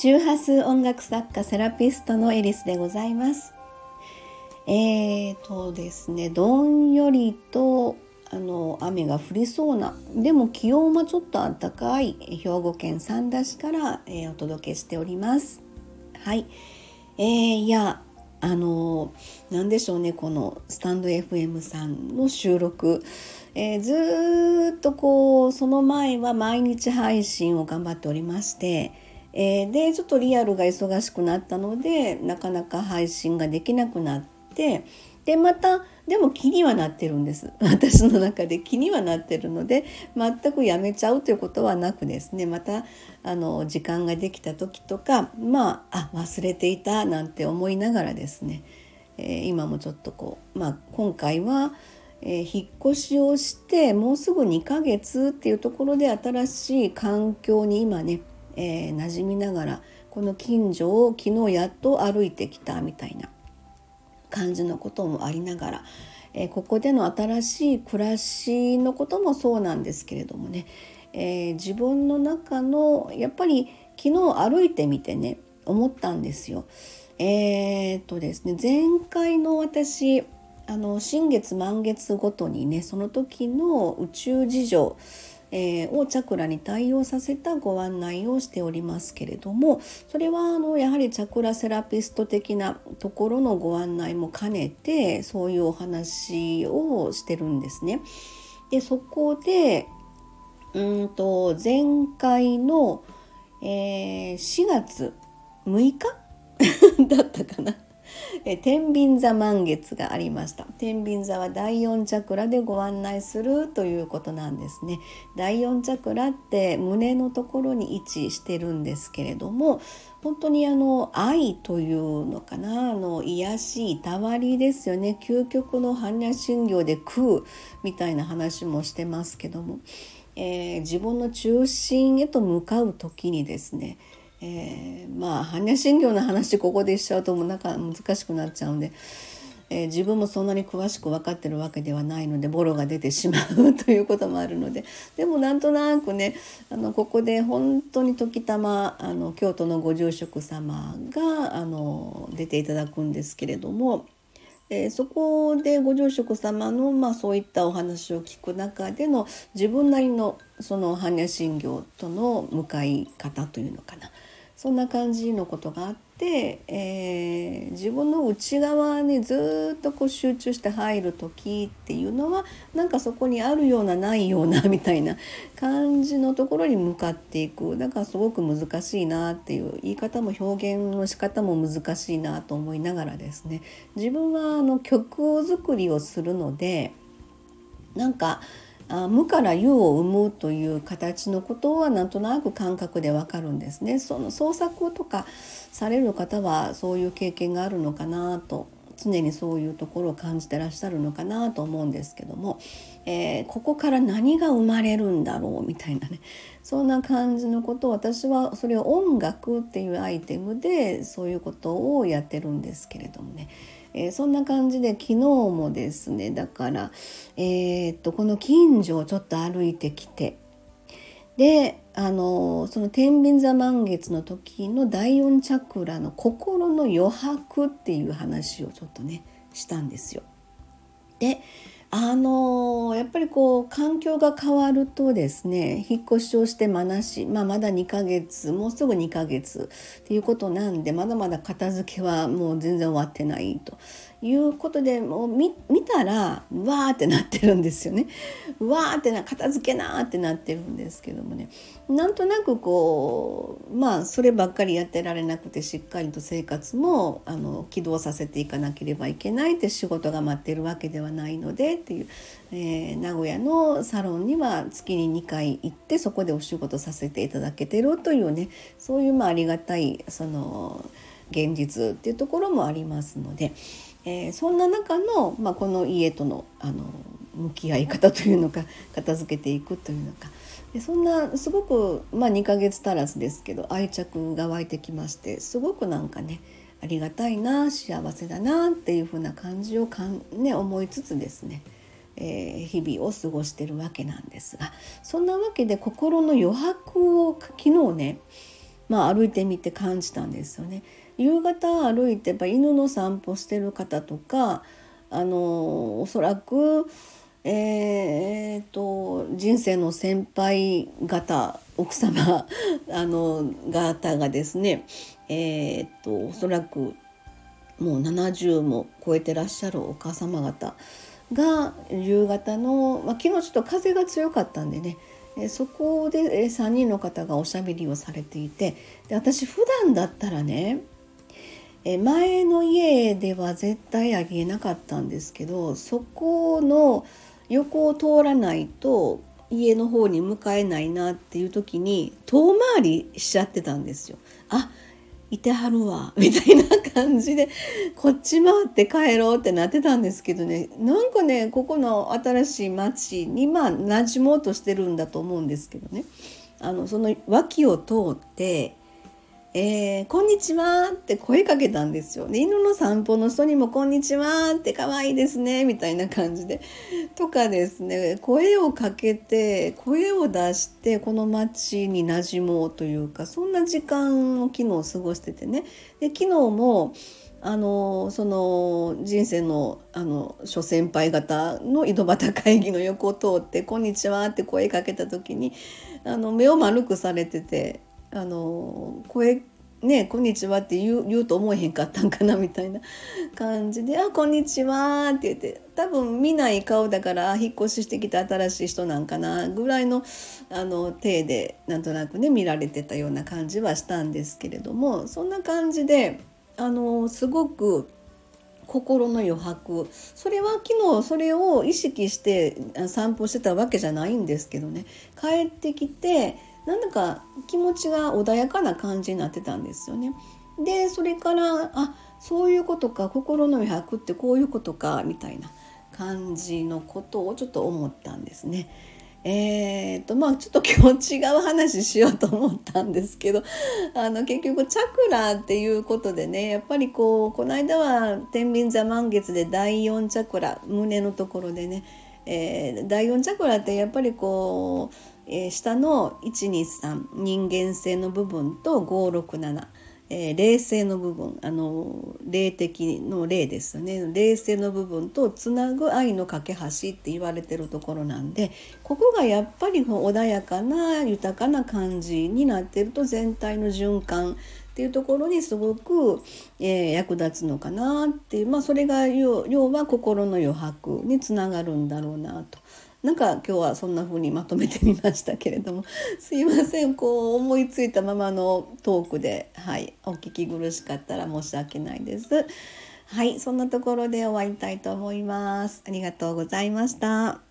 周波数音楽作家セラピストのエリスでございます。えーとですねどんよりとあの雨が降りそうなでも気温はちょっと暖かい兵庫県三田市から、えー、お届けしております。はい。えー、いやあの何でしょうねこのスタンド FM さんの収録、えー、ずっとこうその前は毎日配信を頑張っておりまして、えー、でちょっとリアルが忙しくなったのでなかなか配信ができなくなってでまたでも気にはなってるんです。私の中で気にはなってるので全くやめちゃうということはなくですね。またあの時間ができた時とかまああ忘れていたなんて思いながらですね、えー、今もちょっとこう、まあ、今回は、えー、引っ越しをしてもうすぐ2ヶ月っていうところで新しい環境に今ね、えー、馴染みながらこの近所を昨日やっと歩いてきたみたいな感じのこともありながら、えー、ここでの新しい暮らしのこともそうなんですけれどもね、えー、自分の中のやっぱり昨日歩いてみてね思ったんですよ。えー、っとですね前回の私あの新月満月ごとにねその時の宇宙事情えー、をチャクラに対応させたご案内をしておりますけれどもそれはあのやはりチャクラセラピスト的なところのご案内も兼ねてそういうお話をしてるんですね。でそこでうんと前回の、えー、4月6日？だったかな？え天秤座満月がありました。天秤座は第4チャクラでご案内するということなんですね。第4チャクラって胸のところに位置してるんですけれども本当にあの愛というのかなあの癒しいたわりですよね。究極の般若心経で空みたいな話もしてますけども、えー、自分の中心へと向かう時にですねえー、まあ般若心経の話ここでしちゃうともなんか難しくなっちゃうんで、えー、自分もそんなに詳しく分かってるわけではないのでボロが出てしまうということもあるのででもなんとなくねあのここで本当に時たまあの京都のご住職様があの出ていただくんですけれども。えー、そこでご住職様の、まあ、そういったお話を聞く中での自分なりのその般若心経との向かい方というのかなそんな感じのことがあって、えー、自分の内側にずっとこう集中して入る時っていうのはなんかそこにあるようなないようなみたいな感じのところに向かっていく。だからすごく難しいなっていう言い方も表現の仕方も難しいなと思いながらですね。自分はあの曲作りをするのでなんか無から有を生むという形のことはなんとなく感覚でわかるんですね。その創作とかされる方はそういう経験があるのかなと常にそういうところを感じてらっしゃるのかなと思うんですけども、えー、ここから何が生まれるんだろうみたいなねそんな感じのことを私はそれを音楽っていうアイテムでそういうことをやってるんですけれどもね。えー、そんな感じで昨日もですねだから、えー、っとこの近所をちょっと歩いてきてであのその天秤座満月の時の第4チャクラの心の余白っていう話をちょっとねしたんですよ。であのやっぱりこう環境が変わるとですね引っ越しをしてまなし、まあ、まだ2ヶ月もうすぐ2ヶ月っていうことなんでまだまだ片付けはもう全然終わってないということでもう見たらわーってなってるんですよね。わーってな片付けなーってなってるんですけどもねなんとなくこうまあそればっかりやってられなくてしっかりと生活もあの起動させていかなければいけないって仕事が待ってるわけではないのでっていう、えー、名古屋のサロンには月に2回行ってそこでお仕事させていただけてるというねそういうまあありがたいその現実っていうところもありますので。えー、そんな中の、まあ、この家とのあの向き合い方というのか 片付けていくというのか。でそんなすごく、まあ、2ヶ月足らずですけど愛着が湧いてきましてすごくなんかねありがたいな幸せだなっていう風な感じをかん、ね、思いつつですね、えー、日々を過ごしてるわけなんですがそんなわけで心の余白を昨日ねまあ、歩いてみて感じたんですよね。夕方歩いてやっぱ犬の散歩してる方とかあのおそらくえーと、人生の先輩方奥様 あの方がですねえーと、おそらくもう70も超えてらっしゃるお母様方が夕方の、まあ、昨日ちょっと風が強かったんでねそこで3人の方がおしゃべりをされていてで私普段だったらね前の家では絶対あげえなかったんですけどそこの横を通らないと家の方に向かえないなっていう時に遠回りしちゃってたんですよ。あいてはるわみたいな感じでこっち回って帰ろうってなってたんですけどね。なんかねここの新しい町にまあ馴染もうとしてるんだと思うんですけどね。あのその脇を通ってえー、こんにちはって声かけたんですよ。で犬の散歩の人にもこんにちはって可愛いですねみたいな感じでとかですね声をかけて声を出してこの街に馴染もうというかそんな時間を昨日過ごしててねで昨日もあのその人生のあの諸先輩方の井戸端会議の横を通って「こんにちは」って声かけた時にあの目を丸くされててあの声ね「こんにちは」って言う言うと思えへんかったんかなみたいな感じで「あこんにちは」って言って多分見ない顔だから引っ越ししてきた新しい人なんかなぐらいのあの体でなんとなくね見られてたような感じはしたんですけれどもそんな感じであのすごく心の余白それは昨日それを意識して散歩してたわけじゃないんですけどね帰ってきてなんだか気持ちが穏やかな感じになってたんですよね。でそれからあそういうことか心の余白ってこういうことかみたいな感じのことをちょっと思ったんですね。えーとまあ、ちょっと今日違う話しようと思ったんですけどあの結局チャクラっていうことでねやっぱりこうこの間は天秤座満月で第4チャクラ胸のところでね、えー、第4チャクラってやっぱりこうえー、下の123人間性の部分と567、えー、霊性の部分あの霊的の霊ですよね霊性の部分とつなぐ愛の架け橋って言われてるところなんでここがやっぱり穏やかな豊かな感じになってると全体の循環っていうところにすごく、えー、役立つのかなっていうまあそれが要は心の余白につながるんだろうなと。なんか今日はそんな風にまとめてみましたけれども すいませんこう思いついたままのトークではいお聞き苦しかったら申し訳ないです。はいそんなところで終わりたいと思います。ありがとうございました。